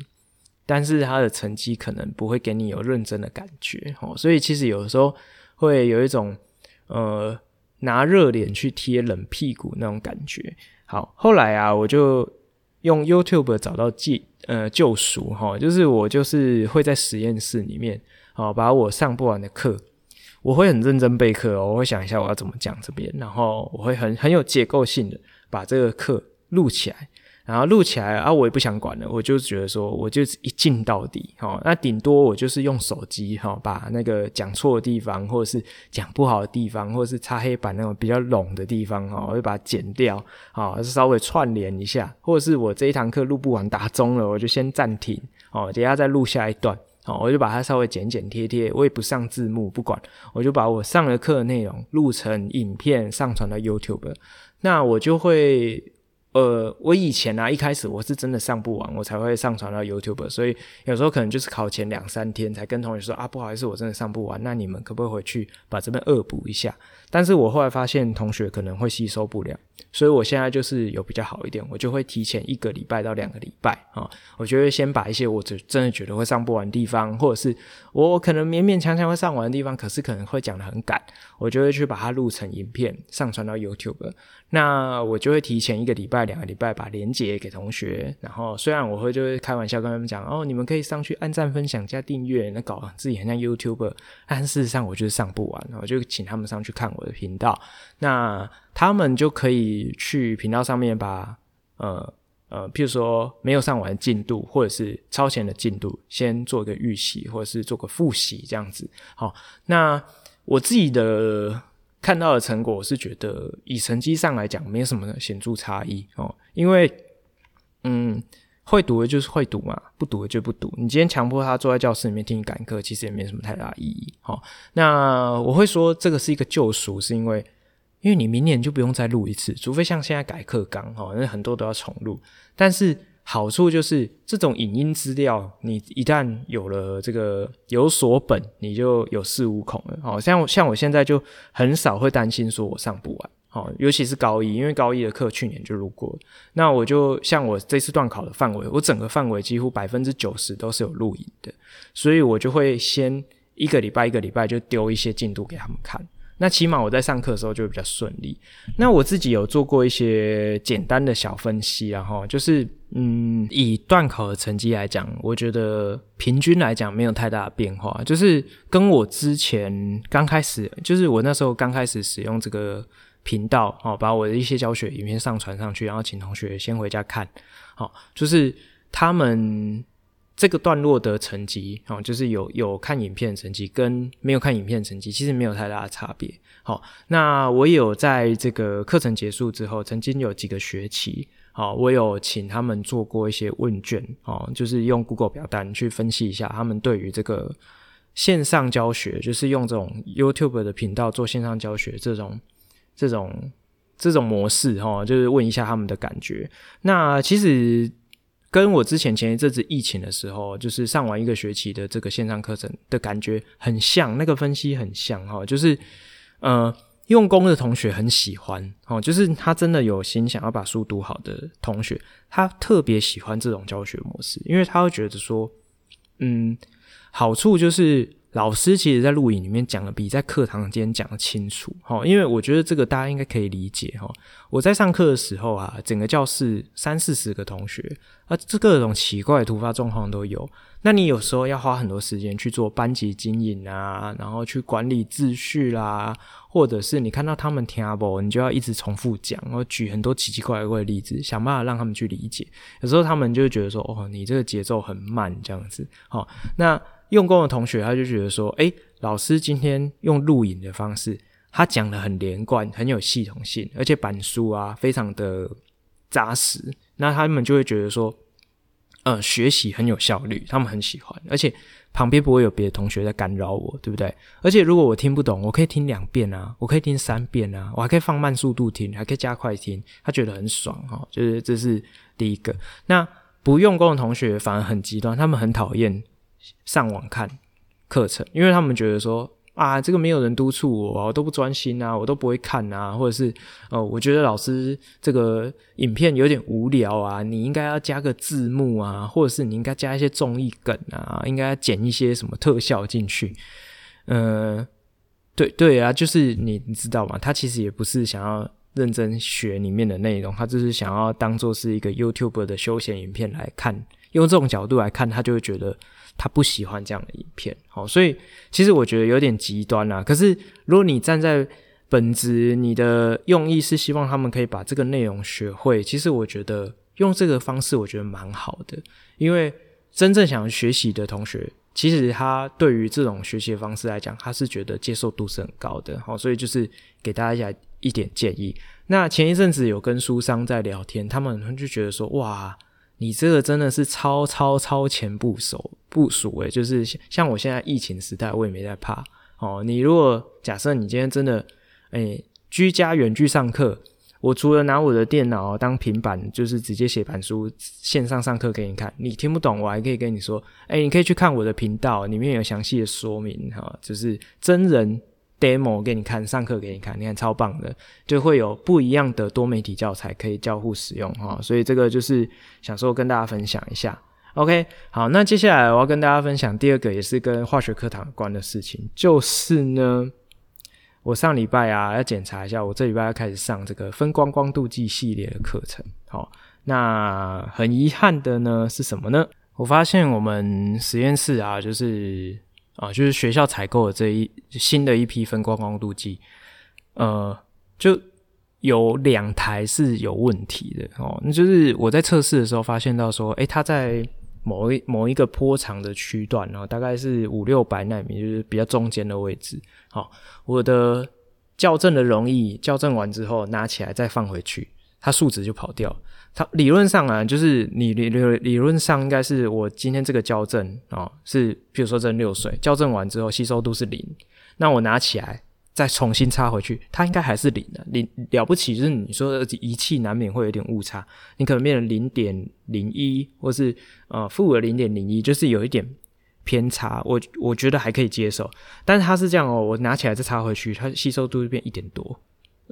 S1: 但是他的成绩可能不会给你有认真的感觉，哦，所以其实有的时候会有一种呃拿热脸去贴冷屁股那种感觉。好，后来啊，我就用 YouTube 找到救呃救赎哈，就是我就是会在实验室里面好，把我上不完的课，我会很认真备课哦，我会想一下我要怎么讲这边，然后我会很很有结构性的把这个课录起来。然后录起来啊，我也不想管了，我就觉得说，我就一镜到底，齁，那顶多我就是用手机，齁，把那个讲错的地方，或者是讲不好的地方，或者是擦黑板那种比较冗的地方，齁，我就把它剪掉，啊，稍微串联一下，或者是我这一堂课录不完打钟了，我就先暂停，哦，等下再录下一段，哦，我就把它稍微剪剪贴贴，我也不上字幕，不管，我就把我上的课的内容录成影片上传到 YouTube，那我就会。呃，我以前啊，一开始我是真的上不完，我才会上传到 YouTube，所以有时候可能就是考前两三天才跟同学说啊，不好意思，我真的上不完，那你们可不可以回去把这边恶补一下？但是我后来发现同学可能会吸收不了。所以我现在就是有比较好一点，我就会提前一个礼拜到两个礼拜啊，我就会先把一些我真真的觉得会上不完的地方，或者是我可能勉勉强强会上完的地方，可是可能会讲得很赶，我就会去把它录成影片上传到 YouTube。那我就会提前一个礼拜、两个礼拜把连结给同学，然后虽然我会就会开玩笑跟他们讲哦，你们可以上去按赞、分享、加订阅，那搞自己很像 YouTuber，但事实上我就是上不完，我就请他们上去看我的频道，那。他们就可以去频道上面把呃呃，譬如说没有上完进度，或者是超前的进度，先做个预习，或者是做个复习这样子。好，那我自己的看到的成果，我是觉得以成绩上来讲，没有什么显著差异哦。因为嗯，会读的就是会读嘛，不读的就不读。你今天强迫他坐在教室里面听你赶课，其实也没什么太大意义。好，那我会说这个是一个救赎，是因为。因为你明年就不用再录一次，除非像现在改课纲哈，那很多都要重录。但是好处就是这种影音资料，你一旦有了这个有所本，你就有恃无恐了。好像像我现在就很少会担心说我上不完，好，尤其是高一，因为高一的课去年就录过了。那我就像我这次段考的范围，我整个范围几乎百分之九十都是有录影的，所以我就会先一个礼拜一个礼拜就丢一些进度给他们看。那起码我在上课的时候就比较顺利。那我自己有做过一些简单的小分析，然后就是，嗯，以段考的成绩来讲，我觉得平均来讲没有太大的变化。就是跟我之前刚开始，就是我那时候刚开始使用这个频道，哦，把我的一些教学影片上传上去，然后请同学先回家看，好，就是他们。这个段落的成绩，哦，就是有有看影片的成绩跟没有看影片的成绩，其实没有太大的差别。好，那我有在这个课程结束之后，曾经有几个学期，好，我有请他们做过一些问卷，哦，就是用 Google 表单去分析一下他们对于这个线上教学，就是用这种 YouTube 的频道做线上教学这种这种这种模式，哈，就是问一下他们的感觉。那其实。跟我之前前一阵子疫情的时候，就是上完一个学期的这个线上课程的感觉很像，那个分析很像哈，就是呃用功的同学很喜欢哦，就是他真的有心想要把书读好的同学，他特别喜欢这种教学模式，因为他会觉得说，嗯，好处就是。老师其实，在录影里面讲的比在课堂间讲的清楚，齁，因为我觉得这个大家应该可以理解，齁。我在上课的时候啊，整个教室三四十个同学，啊，这各种奇怪的突发状况都有。那你有时候要花很多时间去做班级经营啊，然后去管理秩序啦，或者是你看到他们听不，你就要一直重复讲，然后举很多奇奇怪怪的例子，想办法让他们去理解。有时候他们就会觉得说，哦，你这个节奏很慢，这样子，齁，那。用功的同学，他就觉得说：“诶，老师今天用录影的方式，他讲得很连贯，很有系统性，而且板书啊非常的扎实。那他们就会觉得说，呃，学习很有效率，他们很喜欢，而且旁边不会有别的同学在干扰我，对不对？而且如果我听不懂，我可以听两遍啊，我可以听三遍啊，我还可以放慢速度听，还可以加快听，他觉得很爽哈、哦。就是这是第一个。那不用功的同学反而很极端，他们很讨厌。”上网看课程，因为他们觉得说啊，这个没有人督促我，我都不专心啊，我都不会看啊，或者是哦，我觉得老师这个影片有点无聊啊，你应该要加个字幕啊，或者是你应该加一些综艺梗啊，应该剪一些什么特效进去。嗯、对对啊，就是你你知道吗？他其实也不是想要认真学里面的内容，他就是想要当做是一个 YouTube 的休闲影片来看，用这种角度来看，他就会觉得。他不喜欢这样的影片。好，所以其实我觉得有点极端啦。可是如果你站在本质，你的用意是希望他们可以把这个内容学会，其实我觉得用这个方式，我觉得蛮好的。因为真正想学习的同学，其实他对于这种学习的方式来讲，他是觉得接受度是很高的。好，所以就是给大家一点建议。那前一阵子有跟书商在聊天，他们就觉得说：“哇，你这个真的是超超超前部署部署诶，就是像我现在疫情时代，我也没在怕哦。你如果假设你今天真的诶居家远距上课，我除了拿我的电脑当平板，就是直接写板书线上上课给你看，你听不懂，我还可以跟你说，诶你可以去看我的频道，里面有详细的说明哈，就是真人。” Demo 给你看，上课给你看，你看超棒的，就会有不一样的多媒体教材可以交互使用哈，所以这个就是想说跟大家分享一下。OK，好，那接下来我要跟大家分享第二个也是跟化学课堂有关的事情，就是呢，我上礼拜啊要检查一下，我这礼拜要开始上这个分光光度计系列的课程。好，那很遗憾的呢是什么呢？我发现我们实验室啊，就是。啊，就是学校采购的这一新的一批分光光度计，呃，就有两台是有问题的哦。那就是我在测试的时候发现到说，诶，它在某一某一个波长的区段，然后大概是五六百纳米，就是比较中间的位置。好，我的校正的容易，校正完之后拿起来再放回去，它数值就跑掉。它理论上啊，就是你理理理论上应该是我今天这个校正哦，是比如说这六水校正完之后吸收度是零，那我拿起来再重新插回去，它应该还是零的。零了不起就是你说的仪器难免会有点误差，你可能变成零点零一，或是呃负的零点零一，就是有一点偏差，我我觉得还可以接受。但是它是这样哦，我拿起来再插回去，它吸收度就变一点多，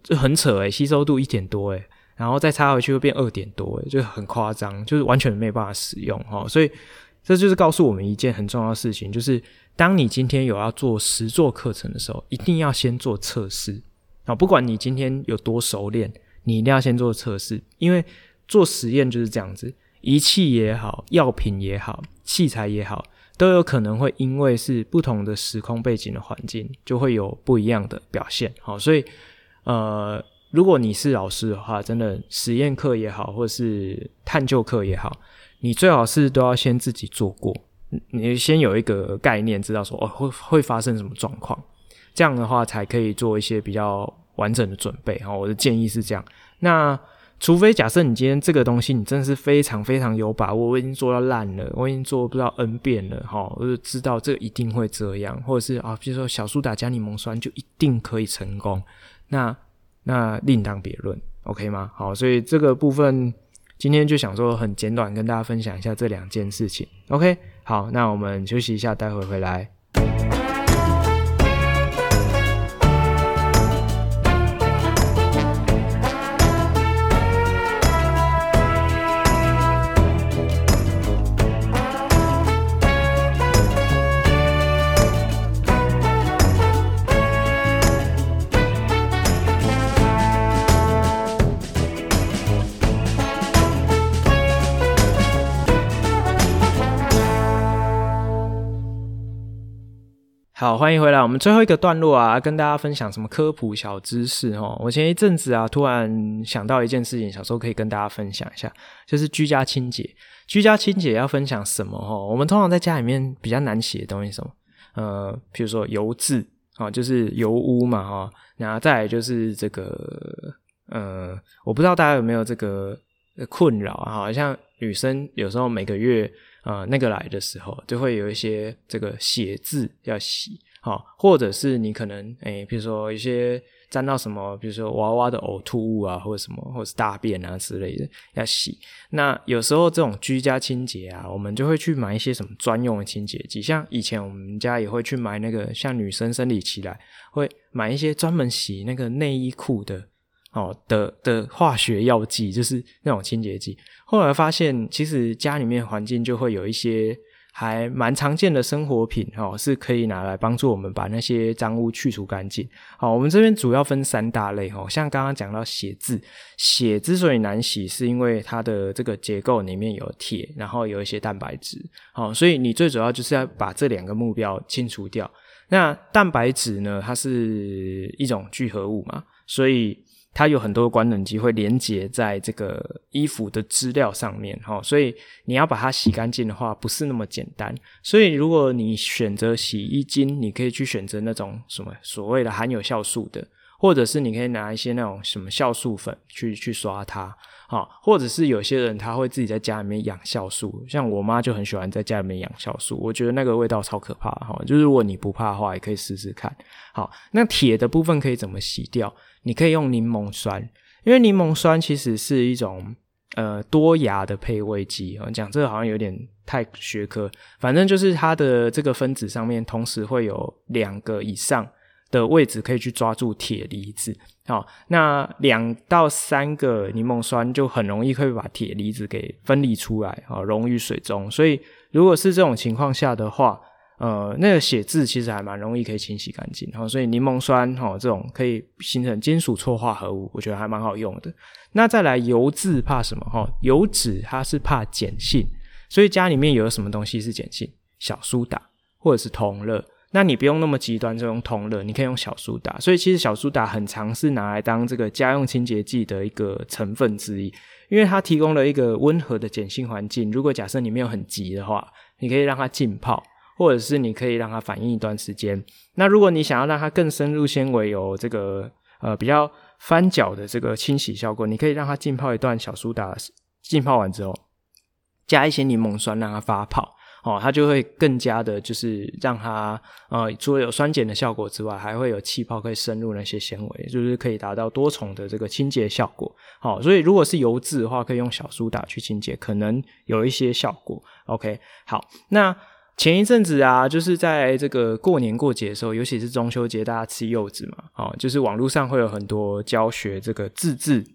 S1: 这很扯诶，吸收度一点多诶。然后再插回去会变二点多，就很夸张，就是完全没有办法使用哈。所以这就是告诉我们一件很重要的事情，就是当你今天有要做实作课程的时候，一定要先做测试啊。不管你今天有多熟练，你一定要先做测试，因为做实验就是这样子，仪器也好，药品也好，器材也好，都有可能会因为是不同的时空背景的环境，就会有不一样的表现。好，所以呃。如果你是老师的话，真的实验课也好，或是探究课也好，你最好是都要先自己做过，你先有一个概念，知道说哦会会发生什么状况，这样的话才可以做一些比较完整的准备。哈，我的建议是这样。那除非假设你今天这个东西你真的是非常非常有把握，我已经做到烂了，我已经做不知道 N 遍了，哈，我就知道这个一定会这样，或者是啊，比如说小苏打加柠檬酸就一定可以成功，那。那另当别论，OK 吗？好，所以这个部分今天就想说很简短跟大家分享一下这两件事情，OK？好，那我们休息一下，待会回来。好，欢迎回来。我们最后一个段落啊，跟大家分享什么科普小知识哦。我前一阵子啊，突然想到一件事情，小时候可以跟大家分享一下，就是居家清洁。居家清洁要分享什么哦？我们通常在家里面比较难洗的东西什么？呃，比如说油渍啊，就是油污嘛哈。然后再来就是这个，呃，我不知道大家有没有这个困扰啊？好像女生有时候每个月。呃，那个来的时候就会有一些这个血渍要洗，好，或者是你可能诶，比如说一些沾到什么，比如说娃娃的呕吐物啊，或者什么，或者是大便啊之类的要洗。那有时候这种居家清洁啊，我们就会去买一些什么专用的清洁剂，像以前我们家也会去买那个，像女生生理期来会买一些专门洗那个内衣裤的。哦的的化学药剂就是那种清洁剂，后来发现其实家里面环境就会有一些还蛮常见的生活品哦，是可以拿来帮助我们把那些脏污去除干净。好，我们这边主要分三大类哦，像刚刚讲到血渍，血之所以难洗，是因为它的这个结构里面有铁，然后有一些蛋白质。好，所以你最主要就是要把这两个目标清除掉。那蛋白质呢，它是一种聚合物嘛，所以。它有很多官能基会连接在这个衣服的织料上面，哈，所以你要把它洗干净的话，不是那么简单。所以如果你选择洗衣精，你可以去选择那种什么所谓的含有酵素的，或者是你可以拿一些那种什么酵素粉去去刷它。好，或者是有些人他会自己在家里面养酵素，像我妈就很喜欢在家里面养酵素，我觉得那个味道超可怕哈。就是如果你不怕的话，也可以试试看。好，那铁的部分可以怎么洗掉？你可以用柠檬酸，因为柠檬酸其实是一种呃多牙的配位剂啊。讲这个好像有点太学科，反正就是它的这个分子上面同时会有两个以上的位置可以去抓住铁离子。好，那两到三个柠檬酸就很容易会把铁离子给分离出来，啊，溶于水中。所以如果是这种情况下的话，呃，那个血渍其实还蛮容易可以清洗干净。哈，所以柠檬酸哈这种可以形成金属错化合物，我觉得还蛮好用的。那再来油渍怕什么？哈，油脂它是怕碱性，所以家里面有什么东西是碱性？小苏打或者是铜乐。那你不用那么极端，就用铜乐，你可以用小苏打。所以其实小苏打很常是拿来当这个家用清洁剂的一个成分之一，因为它提供了一个温和的碱性环境。如果假设你没有很急的话，你可以让它浸泡，或者是你可以让它反应一段时间。那如果你想要让它更深入纤维，有这个呃比较翻搅的这个清洗效果，你可以让它浸泡一段小苏打，浸泡完之后加一些柠檬酸让它发泡。哦，它就会更加的，就是让它呃，除了有酸碱的效果之外，还会有气泡可以深入那些纤维，就是可以达到多重的这个清洁效果。好，所以如果是油渍的话，可以用小苏打去清洁，可能有一些效果。OK，好，那前一阵子啊，就是在这个过年过节的时候，尤其是中秋节，大家吃柚子嘛，哦，就是网络上会有很多教学这个自制。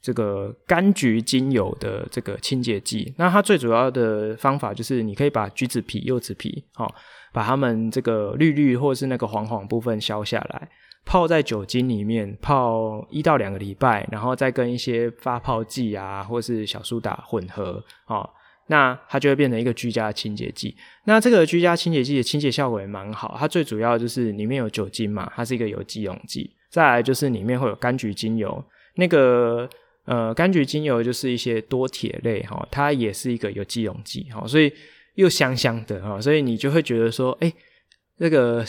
S1: 这个柑橘精油的这个清洁剂，那它最主要的方法就是，你可以把橘子皮、柚子皮，哦，把它们这个绿绿或是那个黄黄部分削下来，泡在酒精里面泡一到两个礼拜，然后再跟一些发泡剂啊，或是小苏打混合，哦，那它就会变成一个居家清洁剂。那这个居家清洁剂的清洁效果也蛮好，它最主要就是里面有酒精嘛，它是一个有机溶剂，再来就是里面会有柑橘精油，那个。呃，柑橘精油就是一些多铁类哈，它也是一个有机溶剂哈，所以又香香的哈，所以你就会觉得说，哎，这个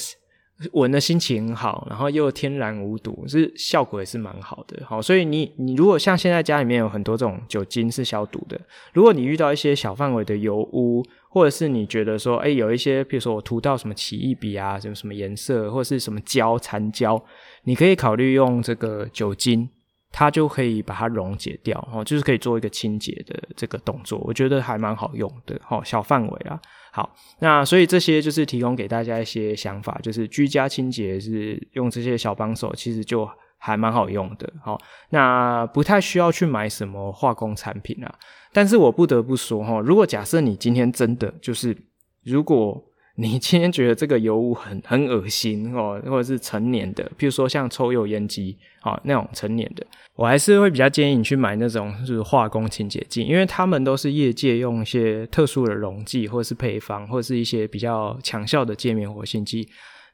S1: 闻的心情很好，然后又天然无毒，是效果也是蛮好的。好，所以你你如果像现在家里面有很多这种酒精是消毒的，如果你遇到一些小范围的油污，或者是你觉得说，哎，有一些，比如说我涂到什么奇异笔啊，什么什么颜色，或者是什么胶残胶，你可以考虑用这个酒精。它就可以把它溶解掉，哦，就是可以做一个清洁的这个动作，我觉得还蛮好用的，哦，小范围啊。好，那所以这些就是提供给大家一些想法，就是居家清洁是用这些小帮手，其实就还蛮好用的。好，那不太需要去买什么化工产品啊。但是我不得不说，哈，如果假设你今天真的就是如果。你今天觉得这个油污很很恶心哦，或者是成年的，譬如说像抽油烟机啊那种成年的，我还是会比较建议你去买那种就是化工清洁剂，因为他们都是业界用一些特殊的溶剂或者是配方，或者是一些比较强效的界面活性剂。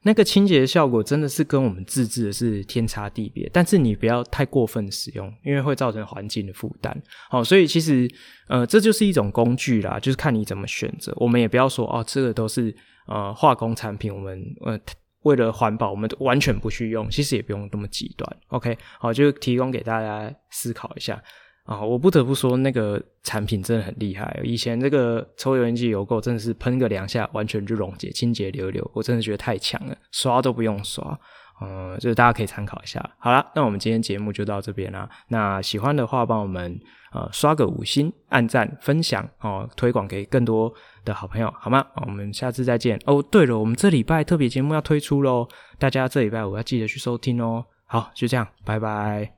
S1: 那个清洁的效果真的是跟我们自制的是天差地别，但是你不要太过分使用，因为会造成环境的负担。好，所以其实呃这就是一种工具啦，就是看你怎么选择。我们也不要说哦，这个都是呃化工产品，我们呃为了环保，我们完全不去用。其实也不用那么极端。OK，好，就提供给大家思考一下。啊、哦，我不得不说，那个产品真的很厉害。以前这个抽油烟机油垢真的是喷个两下，完全就溶解、清洁溜溜，我真的觉得太强了，刷都不用刷。嗯，就是大家可以参考一下。好啦，那我们今天节目就到这边啦。那喜欢的话，帮我们呃刷个五星、按赞、分享哦，推广给更多的好朋友，好吗？我们下次再见。哦，对了，我们这礼拜特别节目要推出喽，大家这礼拜我要记得去收听哦。好，就这样，拜拜。